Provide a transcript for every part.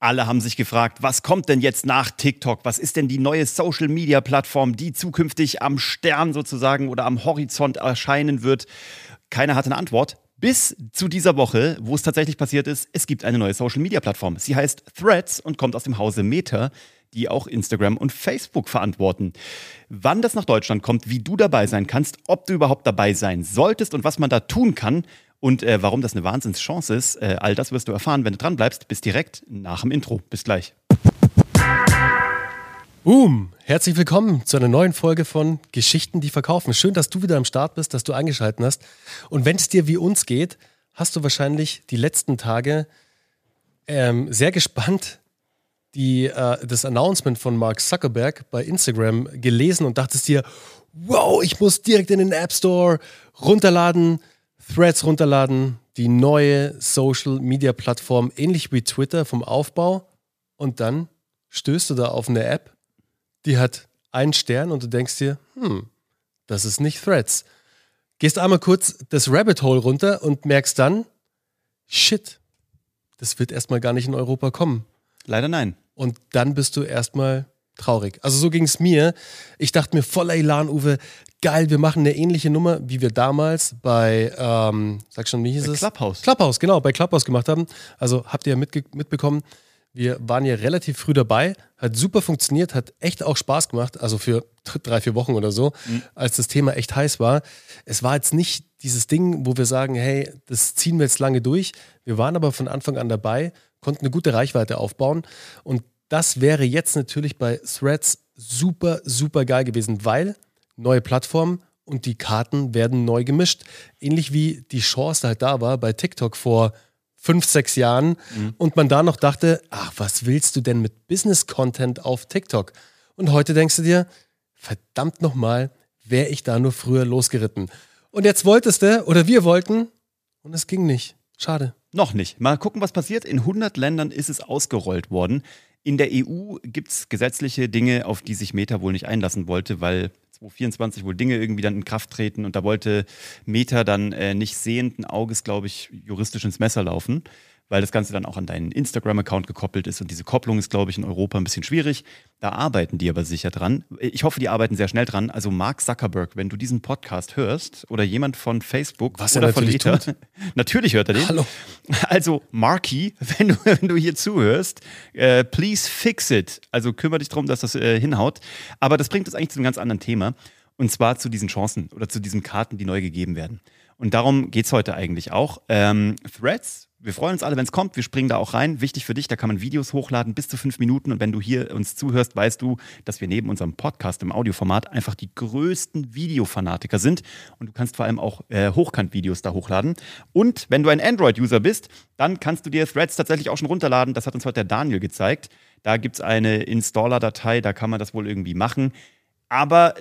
Alle haben sich gefragt, was kommt denn jetzt nach TikTok? Was ist denn die neue Social-Media-Plattform, die zukünftig am Stern sozusagen oder am Horizont erscheinen wird? Keiner hatte eine Antwort. Bis zu dieser Woche, wo es tatsächlich passiert ist, es gibt eine neue Social-Media-Plattform. Sie heißt Threads und kommt aus dem Hause Meta, die auch Instagram und Facebook verantworten. Wann das nach Deutschland kommt, wie du dabei sein kannst, ob du überhaupt dabei sein solltest und was man da tun kann, und äh, warum das eine Wahnsinnschance ist, äh, all das wirst du erfahren, wenn du dran bleibst. Bis direkt nach dem Intro. Bis gleich. Boom! Herzlich willkommen zu einer neuen Folge von Geschichten, die verkaufen. Schön, dass du wieder am Start bist, dass du eingeschaltet hast. Und wenn es dir wie uns geht, hast du wahrscheinlich die letzten Tage ähm, sehr gespannt die, äh, das Announcement von Mark Zuckerberg bei Instagram gelesen und dachtest dir, wow, ich muss direkt in den App Store runterladen, Threads runterladen, die neue Social Media Plattform, ähnlich wie Twitter vom Aufbau. Und dann stößt du da auf eine App, die hat einen Stern und du denkst dir, hm, das ist nicht Threads. Gehst einmal kurz das Rabbit Hole runter und merkst dann, shit, das wird erstmal gar nicht in Europa kommen. Leider nein. Und dann bist du erstmal traurig. Also so ging es mir. Ich dachte mir voller Elan, Uwe, geil, wir machen eine ähnliche Nummer, wie wir damals bei, ähm, sag schon, wie hieß bei es? Clubhouse. Clubhouse, genau, bei Clubhouse gemacht haben. Also habt ihr ja mitbekommen, wir waren ja relativ früh dabei, hat super funktioniert, hat echt auch Spaß gemacht, also für drei, vier Wochen oder so, mhm. als das Thema echt heiß war. Es war jetzt nicht dieses Ding, wo wir sagen, hey, das ziehen wir jetzt lange durch. Wir waren aber von Anfang an dabei, konnten eine gute Reichweite aufbauen und das wäre jetzt natürlich bei Threads super, super geil gewesen, weil neue Plattform und die Karten werden neu gemischt. Ähnlich wie die Chance halt da war bei TikTok vor fünf, sechs Jahren mhm. und man da noch dachte, ach, was willst du denn mit Business-Content auf TikTok? Und heute denkst du dir, verdammt nochmal, wäre ich da nur früher losgeritten. Und jetzt wolltest du, oder wir wollten, und es ging nicht. Schade. Noch nicht. Mal gucken, was passiert. In 100 Ländern ist es ausgerollt worden. In der EU gibt es gesetzliche Dinge, auf die sich Meta wohl nicht einlassen wollte, weil 2024 wohl Dinge irgendwie dann in Kraft treten und da wollte Meta dann äh, nicht sehenden Auges, glaube ich, juristisch ins Messer laufen weil das Ganze dann auch an deinen Instagram-Account gekoppelt ist. Und diese Kopplung ist, glaube ich, in Europa ein bisschen schwierig. Da arbeiten die aber sicher dran. Ich hoffe, die arbeiten sehr schnell dran. Also Mark Zuckerberg, wenn du diesen Podcast hörst oder jemand von Facebook Was oder von Meta, natürlich hört er den. Hallo. Also Marky, wenn du, wenn du hier zuhörst, äh, please fix it. Also kümmere dich darum, dass das äh, hinhaut. Aber das bringt uns eigentlich zu einem ganz anderen Thema. Und zwar zu diesen Chancen oder zu diesen Karten, die neu gegeben werden. Und darum geht es heute eigentlich auch. Ähm, Threads wir freuen uns alle, wenn es kommt. Wir springen da auch rein. Wichtig für dich, da kann man Videos hochladen bis zu fünf Minuten. Und wenn du hier uns zuhörst, weißt du, dass wir neben unserem Podcast im Audioformat einfach die größten Videofanatiker sind. Und du kannst vor allem auch äh, Hochkant-Videos da hochladen. Und wenn du ein Android-User bist, dann kannst du dir Threads tatsächlich auch schon runterladen. Das hat uns heute der Daniel gezeigt. Da gibt es eine Installer-Datei, da kann man das wohl irgendwie machen. Aber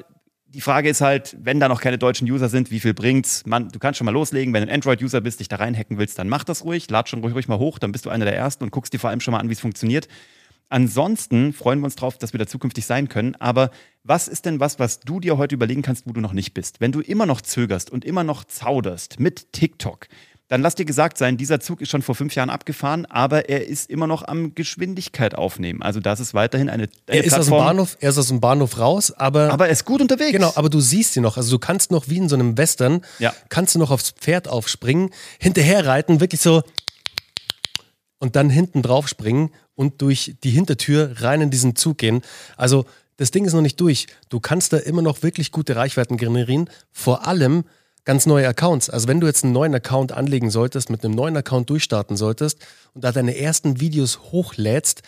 die Frage ist halt, wenn da noch keine deutschen User sind, wie viel bringt's? Man, du kannst schon mal loslegen, wenn du ein Android-User bist, dich da reinhacken willst, dann mach das ruhig, lad schon ruhig, ruhig mal hoch, dann bist du einer der Ersten und guckst dir vor allem schon mal an, wie es funktioniert. Ansonsten freuen wir uns drauf, dass wir da zukünftig sein können. Aber was ist denn was, was du dir heute überlegen kannst, wo du noch nicht bist? Wenn du immer noch zögerst und immer noch zauderst mit TikTok, dann lass dir gesagt sein, dieser Zug ist schon vor fünf Jahren abgefahren, aber er ist immer noch am Geschwindigkeit aufnehmen. Also das ist weiterhin eine, eine er ist Plattform. Aus dem Bahnhof, er ist aus dem Bahnhof raus, aber... Aber er ist gut unterwegs. Genau, aber du siehst ihn noch. Also du kannst noch wie in so einem Western, ja. kannst du noch aufs Pferd aufspringen, hinterher reiten, wirklich so und dann hinten drauf springen und durch die Hintertür rein in diesen Zug gehen. Also das Ding ist noch nicht durch. Du kannst da immer noch wirklich gute Reichweiten generieren. Vor allem ganz neue Accounts. Also wenn du jetzt einen neuen Account anlegen solltest, mit einem neuen Account durchstarten solltest und da deine ersten Videos hochlädst,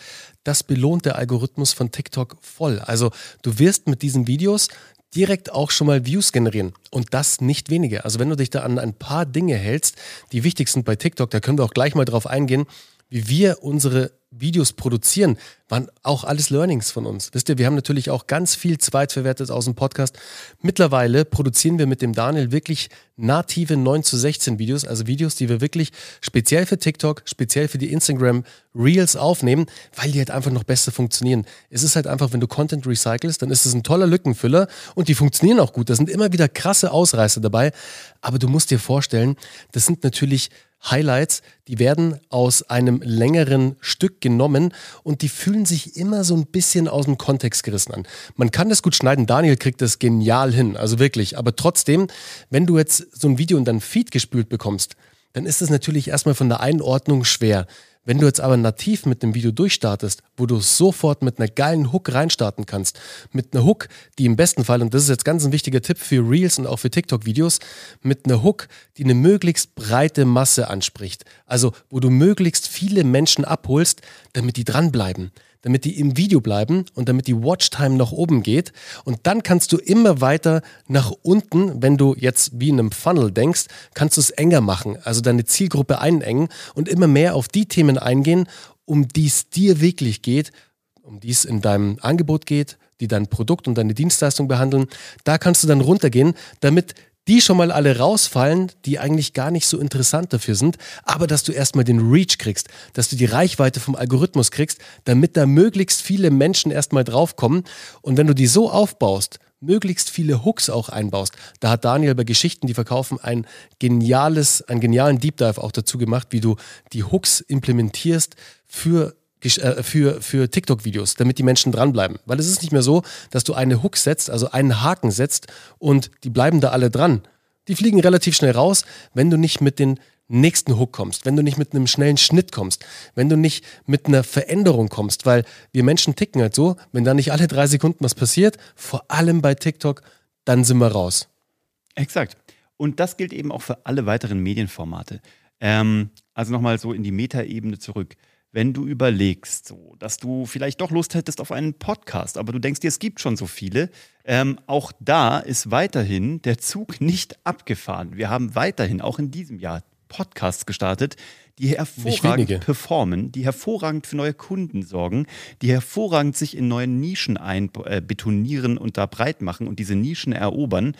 das belohnt der Algorithmus von TikTok voll. Also du wirst mit diesen Videos direkt auch schon mal Views generieren. Und das nicht wenige. Also wenn du dich da an ein paar Dinge hältst, die wichtig sind bei TikTok, da können wir auch gleich mal drauf eingehen, wie wir unsere Videos produzieren, waren auch alles Learnings von uns. Wisst ihr, wir haben natürlich auch ganz viel Zweitverwertet aus dem Podcast. Mittlerweile produzieren wir mit dem Daniel wirklich native 9 zu 16 Videos, also Videos, die wir wirklich speziell für TikTok, speziell für die Instagram Reels aufnehmen, weil die halt einfach noch besser funktionieren. Es ist halt einfach, wenn du Content recycelst, dann ist es ein toller Lückenfüller und die funktionieren auch gut. Da sind immer wieder krasse Ausreißer dabei, aber du musst dir vorstellen, das sind natürlich Highlights, die werden aus einem längeren Stück genommen und die fühlen sich immer so ein bisschen aus dem Kontext gerissen an. Man kann das gut schneiden, Daniel kriegt das genial hin, also wirklich. Aber trotzdem, wenn du jetzt so ein Video in dein Feed gespült bekommst, dann ist es natürlich erstmal von der Einordnung schwer. Wenn du jetzt aber nativ mit dem Video durchstartest, wo du sofort mit einer geilen Hook reinstarten kannst, mit einer Hook, die im besten Fall, und das ist jetzt ganz ein wichtiger Tipp für Reels und auch für TikTok-Videos, mit einer Hook, die eine möglichst breite Masse anspricht. Also, wo du möglichst viele Menschen abholst, damit die dranbleiben damit die im Video bleiben und damit die Watchtime nach oben geht. Und dann kannst du immer weiter nach unten, wenn du jetzt wie in einem Funnel denkst, kannst du es enger machen, also deine Zielgruppe einengen und immer mehr auf die Themen eingehen, um die es dir wirklich geht, um die es in deinem Angebot geht, die dein Produkt und deine Dienstleistung behandeln. Da kannst du dann runtergehen, damit die schon mal alle rausfallen, die eigentlich gar nicht so interessant dafür sind, aber dass du erstmal den Reach kriegst, dass du die Reichweite vom Algorithmus kriegst, damit da möglichst viele Menschen erstmal draufkommen. Und wenn du die so aufbaust, möglichst viele Hooks auch einbaust. Da hat Daniel bei Geschichten, die verkaufen, ein geniales, einen genialen Deep Dive auch dazu gemacht, wie du die Hooks implementierst für für, für TikTok-Videos, damit die Menschen dranbleiben. Weil es ist nicht mehr so, dass du eine Hook setzt, also einen Haken setzt und die bleiben da alle dran. Die fliegen relativ schnell raus, wenn du nicht mit den nächsten Hook kommst, wenn du nicht mit einem schnellen Schnitt kommst, wenn du nicht mit einer Veränderung kommst, weil wir Menschen ticken halt so, wenn da nicht alle drei Sekunden was passiert, vor allem bei TikTok, dann sind wir raus. Exakt. Und das gilt eben auch für alle weiteren Medienformate. Ähm, also nochmal so in die Metaebene zurück wenn du überlegst, so, dass du vielleicht doch Lust hättest auf einen Podcast, aber du denkst dir, es gibt schon so viele, ähm, auch da ist weiterhin der Zug nicht abgefahren. Wir haben weiterhin, auch in diesem Jahr, Podcasts gestartet, die hervorragend performen, die hervorragend für neue Kunden sorgen, die hervorragend sich in neuen Nischen einbetonieren äh, und da breit machen und diese Nischen erobern.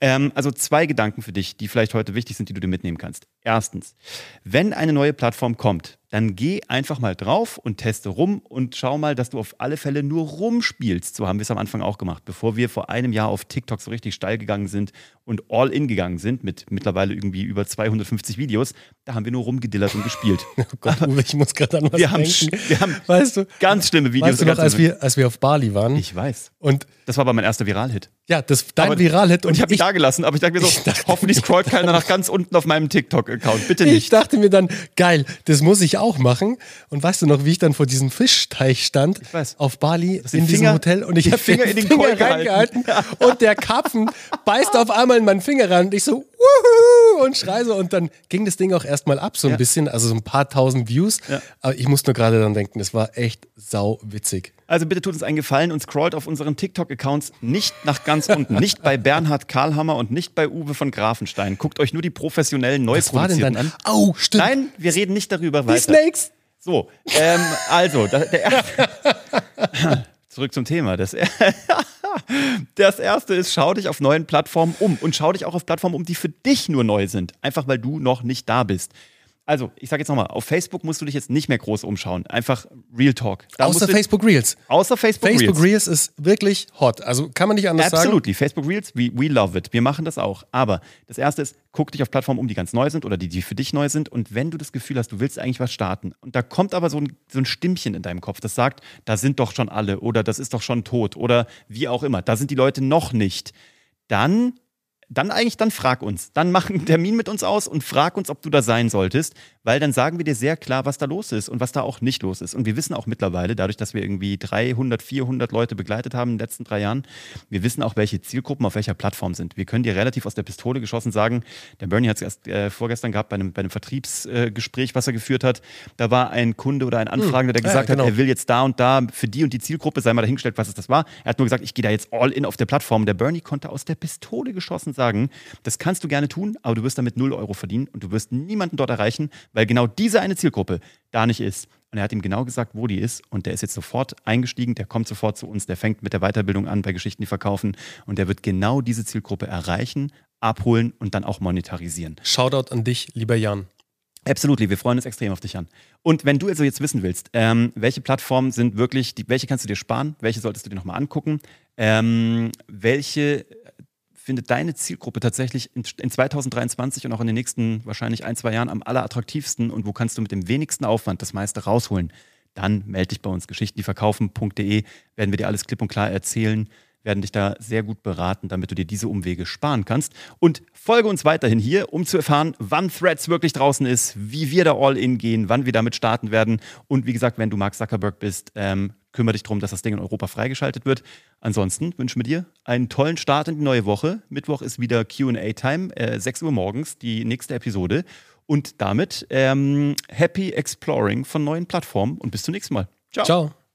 Ähm, also zwei Gedanken für dich, die vielleicht heute wichtig sind, die du dir mitnehmen kannst. Erstens, wenn eine neue Plattform kommt, dann geh einfach mal drauf und teste rum und schau mal, dass du auf alle Fälle nur rumspielst. So haben wir es am Anfang auch gemacht, bevor wir vor einem Jahr auf TikTok so richtig steil gegangen sind und all in gegangen sind mit mittlerweile irgendwie über 250 Videos. Da haben wir nur rumgedillert und gespielt. oh Gott, Uwe, ich muss gerade an was wir haben, denken. Wir haben weißt du, ganz schlimme Videos. Weißt du noch, als wir, als wir auf Bali waren? Ich weiß. Und das war aber mein erster Viral-Hit. Ja, das dein Viral-Hit. Und, und ich habe mich da gelassen, aber ich dachte mir so, dachte, hoffentlich scrollt keiner nach ganz unten auf meinem TikTok-Account. Bitte nicht. Ich dachte mir dann, geil, das muss ich auch machen. Und weißt du noch, wie ich dann vor diesem Fischteich stand auf Bali in Finger, diesem Hotel und ich habe Finger den in den Finger reingehalten und der Karpfen beißt auf einmal in meinen Finger ran und ich so Wuhu! Und schrei so und dann ging das Ding auch erstmal ab so ein ja. bisschen, also so ein paar tausend Views. Ja. Aber ich muss nur gerade dann denken, das war echt sau witzig. Also bitte tut uns einen Gefallen und scrollt auf unseren TikTok-Accounts nicht nach ganz unten. Nicht bei Bernhard Karlhammer und nicht bei Uwe von Grafenstein. Guckt euch nur die professionellen Neuproduzierten an. Au, stimmt. Nein, wir reden nicht darüber die weiter. Snakes. So, ähm, also, der, zurück zum Thema. Das, das erste ist, schau dich auf neuen Plattformen um und schau dich auch auf Plattformen um, die für dich nur neu sind. Einfach weil du noch nicht da bist. Also, ich sage jetzt nochmal, auf Facebook musst du dich jetzt nicht mehr groß umschauen. Einfach Real Talk. Da außer Facebook Reels. Außer Facebook, Reels. Facebook Reels ist wirklich hot. Also kann man nicht anders Absolutely. sagen. Facebook Reels, we, we love it. Wir machen das auch. Aber das erste ist, guck dich auf Plattformen um, die ganz neu sind oder die, die für dich neu sind. Und wenn du das Gefühl hast, du willst eigentlich was starten und da kommt aber so ein, so ein Stimmchen in deinem Kopf, das sagt, da sind doch schon alle oder das ist doch schon tot oder wie auch immer, da sind die Leute noch nicht, dann dann eigentlich, dann frag uns. Dann mach einen Termin mit uns aus und frag uns, ob du da sein solltest, weil dann sagen wir dir sehr klar, was da los ist und was da auch nicht los ist. Und wir wissen auch mittlerweile, dadurch, dass wir irgendwie 300, 400 Leute begleitet haben in den letzten drei Jahren, wir wissen auch, welche Zielgruppen auf welcher Plattform sind. Wir können dir relativ aus der Pistole geschossen sagen, der Bernie hat es erst äh, vorgestern gehabt bei einem, bei einem Vertriebsgespräch, äh, was er geführt hat. Da war ein Kunde oder ein Anfragender, der gesagt ja, genau. hat, er will jetzt da und da für die und die Zielgruppe, sei mal dahingestellt, was es das war. Er hat nur gesagt, ich gehe da jetzt all in auf der Plattform. Der Bernie konnte aus der Pistole geschossen sagen, das kannst du gerne tun, aber du wirst damit 0 Euro verdienen und du wirst niemanden dort erreichen, weil genau diese eine Zielgruppe da nicht ist. Und er hat ihm genau gesagt, wo die ist. Und der ist jetzt sofort eingestiegen, der kommt sofort zu uns, der fängt mit der Weiterbildung an bei Geschichten, die verkaufen. Und der wird genau diese Zielgruppe erreichen, abholen und dann auch monetarisieren. Shoutout an dich, lieber Jan. Absolut, wir freuen uns extrem auf dich an. Und wenn du also jetzt wissen willst, ähm, welche Plattformen sind wirklich, die, welche kannst du dir sparen, welche solltest du dir nochmal angucken, ähm, welche findet deine Zielgruppe tatsächlich in, in 2023 und auch in den nächsten wahrscheinlich ein, zwei Jahren am allerattraktivsten und wo kannst du mit dem wenigsten Aufwand das meiste rausholen, dann melde dich bei uns. Geschichtendieverkaufen.de, werden wir dir alles klipp und klar erzählen werden dich da sehr gut beraten, damit du dir diese Umwege sparen kannst. Und folge uns weiterhin hier, um zu erfahren, wann Threads wirklich draußen ist, wie wir da all in gehen, wann wir damit starten werden. Und wie gesagt, wenn du Mark Zuckerberg bist, ähm, kümmere dich darum, dass das Ding in Europa freigeschaltet wird. Ansonsten wünschen wir dir einen tollen Start in die neue Woche. Mittwoch ist wieder QA-Time, äh, 6 Uhr morgens, die nächste Episode. Und damit ähm, happy exploring von neuen Plattformen und bis zum nächsten Mal. Ciao. Ciao.